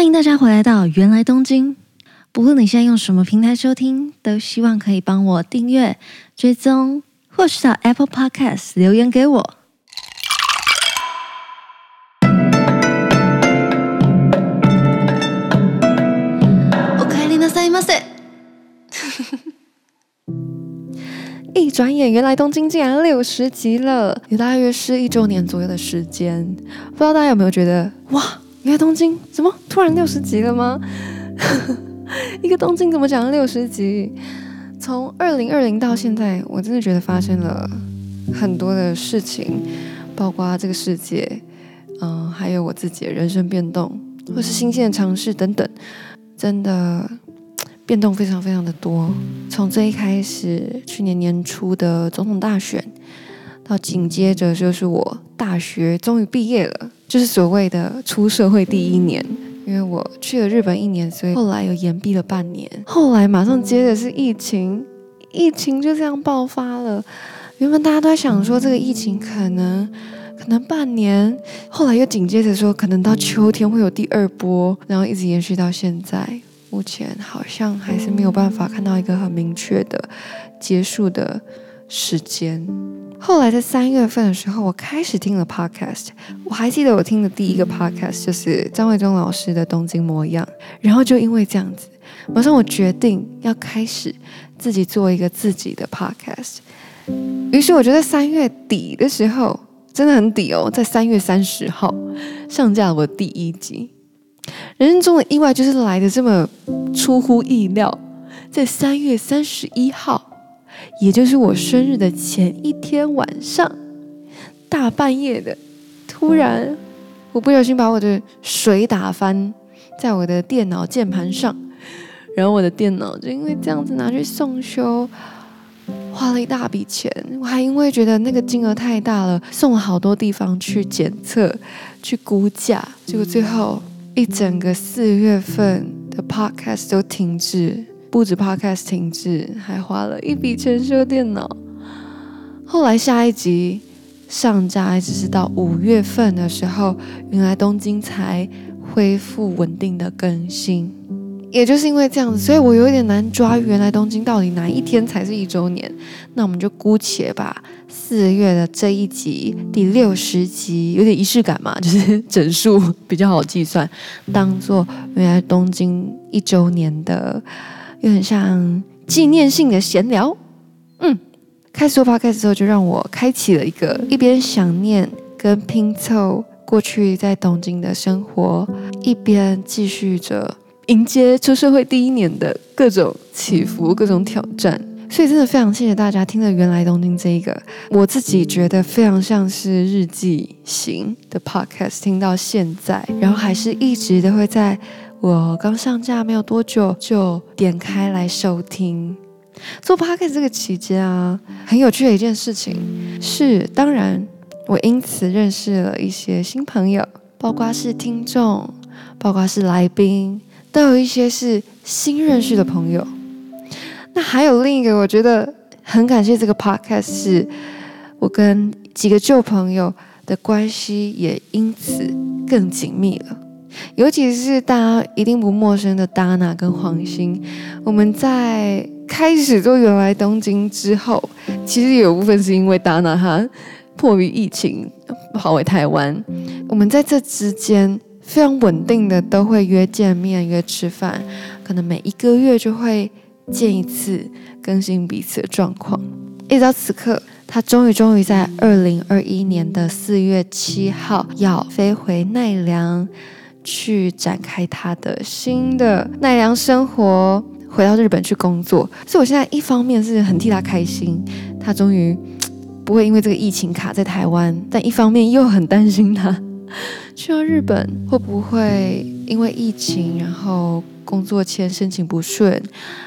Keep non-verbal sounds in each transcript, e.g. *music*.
欢迎大家回来到芫来东京。不论你现在用什么平台收听，都希望可以帮我订阅、追踪，或是到 Apple Podcast 留言给我。おかえりなさいませ。一*laughs* 转眼，芫来东京竟然六十集了，也大约是一周年左右的时间。不知道大家有没有觉得，哇， 一个东京怎么突然六十集了吗？*laughs* 一个东京怎么讲六十集？从二零二零到现在，我真的觉得发生了很多的事情，包括这个世界，嗯、还有我自己的人生变动，或是新鲜的尝试等等，真的变动非常非常的多。从最一开始，去年年初的总统大选，到紧接着就是我大学终于毕业了，就是所谓的出社会第一年。因为我去了日本一年，所以后来又延毕了半年。后来马上接着是疫情，疫情就这样爆发了。原本大家都在想说这个疫情可能可能半年，后来又紧接着说可能到秋天会有第二波，然后一直延续到现在。目前好像还是没有办法看到一个很明确的结束的时间。后来在三月份的时候，我开始听了 podcast。我还记得我听的第一个 podcast 就是张卫东老师的《东京模样》，然后就因为这样子，马上我决定要开始自己做一个自己的 podcast。于是我觉得三月底的时候真的很底哦，在三月三十号上架了我第一集。人生中的意外就是来的这么出乎意料，在三月三十一号。也就是我生日的前一天晚上，大半夜的，突然，我不小心把我的水打翻在我的电脑键盘上，然后我的电脑就因为这样子拿去送修，花了一大笔钱。我还因为觉得那个金额太大了，送了好多地方去检测、去估价，结果最后一整个四月份的 podcast 都停滞。不止 Podcast 停滞，还花了一笔钱修电脑。后来下一集上架，一直是到五月份的时候，原来东京才恢复稳定的更新。也就是因为这样子，所以我有点难抓原来东京到底哪一天才是一周年。那我们就姑且把四月的这一集第六十集，有点仪式感嘛，*laughs* 就是整数比较好计算，当做原来东京一周年的。有点像纪念性的闲聊，嗯，开始做 podcast 之后，就让我开启了一个一边想念跟拼凑过去在东京的生活，一边继续着迎接出社会第一年的各种起伏、各种挑战。所以真的非常谢谢大家听了《原来东京》这一个，我自己觉得非常像是日记型的 podcast，听到现在，然后还是一直都会在。我刚上架没有多久，就点开来收听。做 podcast 这个期间啊，很有趣的一件事情是，当然我因此认识了一些新朋友，包括是听众，包括是来宾，都有一些是新认识的朋友。那还有另一个，我觉得很感谢这个 podcast，是我跟几个旧朋友的关系也因此更紧密了。尤其是大家一定不陌生的 Dana 跟黄鑫，我们在开始做原来东京之后，其实有部分是因为 Dana 他迫于疫情跑回台湾，我们在这之间非常稳定的都会约见面、约吃饭，可能每一个月就会见一次，更新彼此的状况。一直到此刻，他终于终于在二零二一年的四月七号要飞回奈良。去展开他的新的奈良生活，回到日本去工作。所以我现在一方面是很替他开心，他终于不会因为这个疫情卡在台湾；但一方面又很担心他 *laughs* 去到日本会不会因为疫情，然后工作签申请不顺，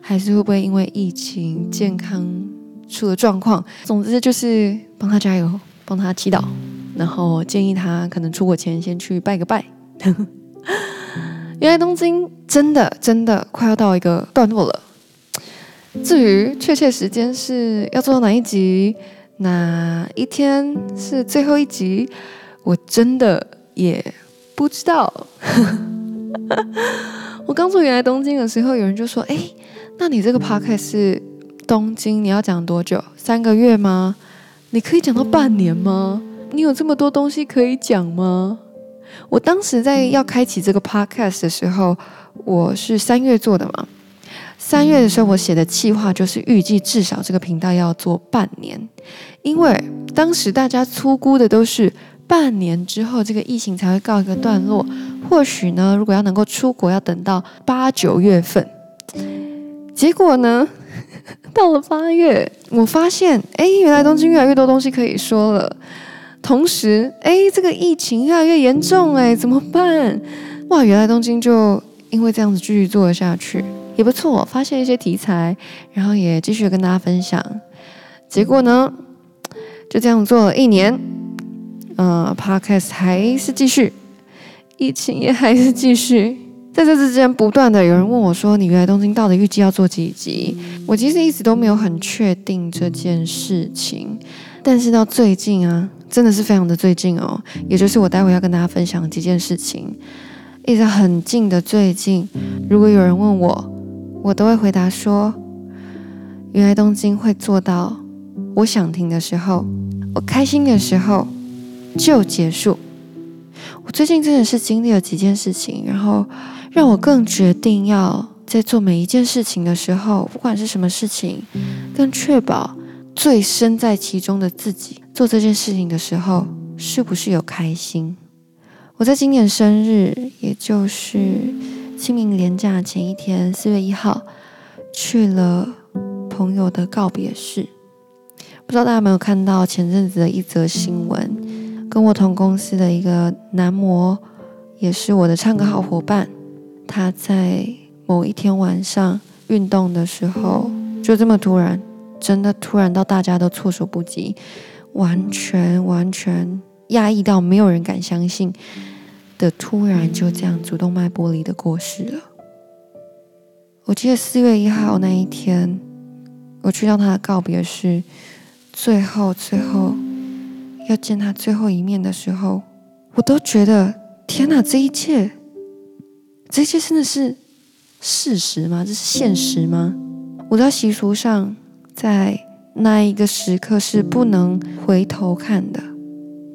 还是会不会因为疫情健康出了状况。总之就是帮他加油，帮他祈祷，然后建议他可能出国前先去拜个拜。原来东京真的真的快要到一个段落了。至于确切时间是要做到哪一集，哪一天是最后一集，我真的也不知道。*laughs* 我刚做原来东京的时候，有人就说：“哎，那你这个 p o c a s t 是东京，你要讲多久？三个月吗？你可以讲到半年吗？你有这么多东西可以讲吗？”我当时在要开启这个 podcast 的时候，我是三月做的嘛。三月的时候，我写的计划就是预计至少这个频道要做半年，因为当时大家粗估的都是半年之后这个疫情才会告一个段落，或许呢，如果要能够出国，要等到八九月份。结果呢，*laughs* 到了八月，我发现，哎，原来东京越来越多东西可以说了。同时，哎，这个疫情越来越严重，哎，怎么办？哇，原来东京就因为这样子继续做了下去，也不错，发现一些题材，然后也继续跟大家分享。结果呢，就这样做了一年，呃，Podcast 还是继续，疫情也还是继续。在这之间，不断的有人问我说：“你原来东京到底预计要做几集？”我其实一直都没有很确定这件事情，但是到最近啊。真的是非常的最近哦，也就是我待会要跟大家分享几件事情，一直很近的最近。如果有人问我，我都会回答说：原来东京会做到我想停的时候，我开心的时候就结束。我最近真的是经历了几件事情，然后让我更决定要在做每一件事情的时候，不管是什么事情，更确保。最身在其中的自己做这件事情的时候，是不是有开心？我在今年生日，也就是清明连假前一天，四月一号，去了朋友的告别式。不知道大家有没有看到前阵子的一则新闻？跟我同公司的一个男模，也是我的唱歌好伙伴，他在某一天晚上运动的时候，就这么突然。真的突然到大家都措手不及，完全完全压抑到没有人敢相信的，突然就这样主动脉剥离的过世了。我记得四月一号那一天，我去到他的告别式，最后最后要见他最后一面的时候，我都觉得天哪，这一切，这一切真的是事实吗？这是现实吗？我在习俗上。在那一个时刻是不能回头看的，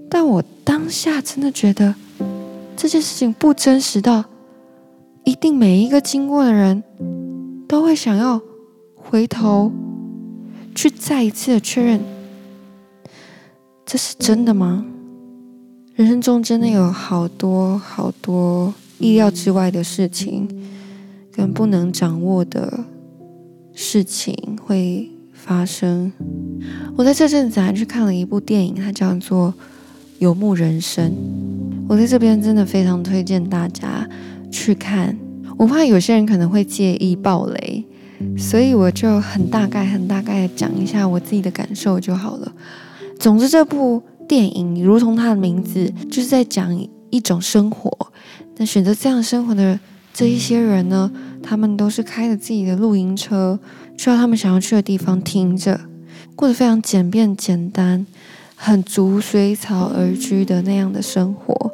但我当下真的觉得这件事情不真实到，一定每一个经过的人都会想要回头去再一次的确认，这是真的吗？人生中真的有好多好多意料之外的事情，跟不能掌握的事情会。发生。我在这阵子还去看了一部电影，它叫做《游牧人生》。我在这边真的非常推荐大家去看。我怕有些人可能会介意爆雷，所以我就很大概、很大概讲一下我自己的感受就好了。总之，这部电影如同它的名字，就是在讲一种生活。那选择这样生活的这一些人呢，他们都是开着自己的露营车。去到他们想要去的地方停着，过得非常简便简单，很逐水草而居的那样的生活。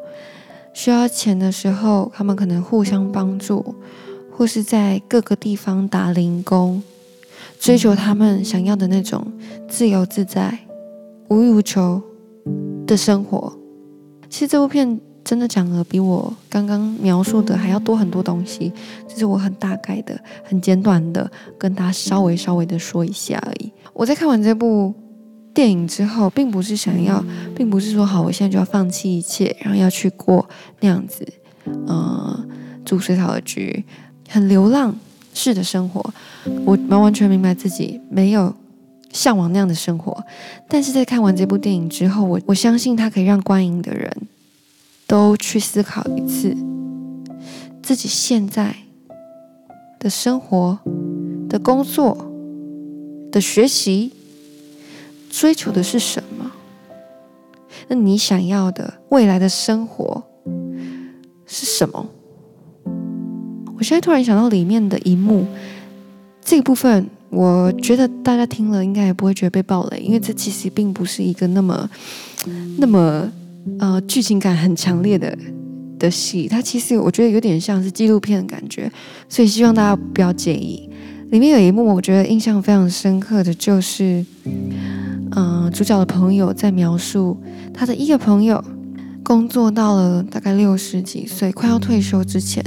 需要钱的时候，他们可能互相帮助，或是在各个地方打零工，追求他们想要的那种自由自在、无欲无求的生活。其实这部片。真的讲了比我刚刚描述的还要多很多东西，这是我很大概的、很简短的跟他稍微稍微的说一下而已。我在看完这部电影之后，并不是想要，并不是说好，我现在就要放弃一切，然后要去过那样子，呃，住水草而居、很流浪式的生活。我完完全明白自己没有向往那样的生活，但是在看完这部电影之后，我我相信它可以让观影的人。都去思考一次，自己现在的生活、的工作、的学习，追求的是什么？那你想要的未来的生活是什么？我现在突然想到里面的一幕，这一部分，我觉得大家听了应该也不会觉得被爆雷，因为这其实并不是一个那么、那么。呃，剧情感很强烈的的戏，它其实我觉得有点像是纪录片的感觉，所以希望大家不要介意。里面有一幕我觉得印象非常深刻的就是，嗯、主角的朋友在描述他的一个朋友工作到了大概六十几岁，快要退休之前，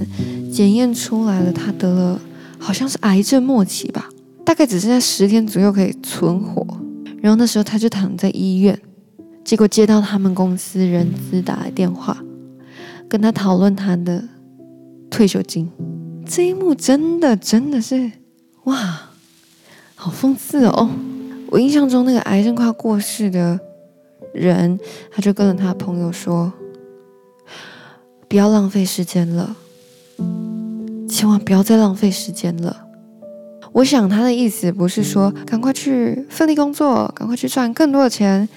检验出来了他得了好像是癌症末期吧，大概只剩下十天左右可以存活。然后那时候他就躺在医院，结果接到他们公司人资打来电话。跟他讨论他的退休金，这一幕真的真的是哇，好讽刺哦！我印象中那个癌症快要过世的人，他就跟了他朋友说：“不要浪费时间了，千万不要再浪费时间了。”我想他的意思不是说赶快去奋力工作，赶快去赚更多的钱。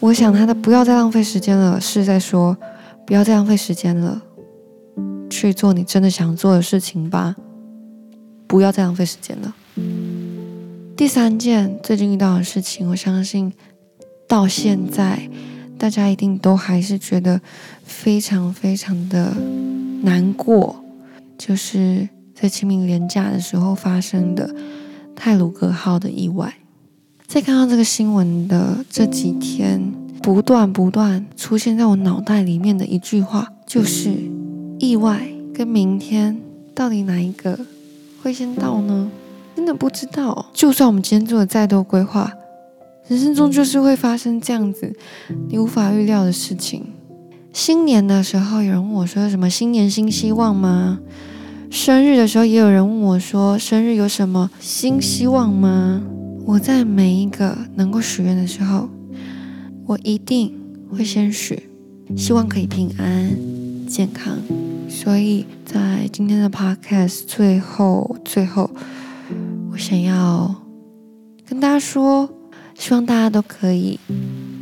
我想他的“不要再浪费时间了”是在说。不要再浪费时间了，去做你真的想做的事情吧。不要再浪费时间了。第三件最近遇到的事情，我相信到现在大家一定都还是觉得非常非常的难过，就是在清明连假的时候发生的泰鲁格号的意外。在看到这个新闻的这几天。不断不断出现在我脑袋里面的一句话，就是意外跟明天到底哪一个会先到呢？真的不知道。就算我们今天做了再多规划，人生中就是会发生这样子你无法预料的事情。新年的时候，有人问我说：“什么新年新希望吗？”生日的时候，也有人问我说：“生日有什么新希望吗？”我在每一个能够许愿的时候。我一定会先许，希望可以平安健康。所以在今天的 podcast 最后最后，我想要跟大家说，希望大家都可以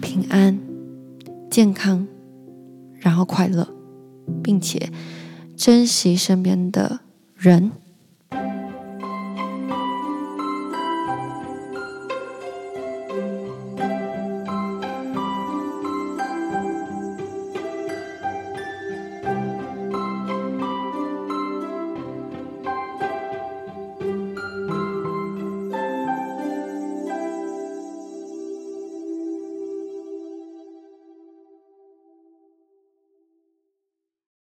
平安健康，然后快乐，并且珍惜身边的人。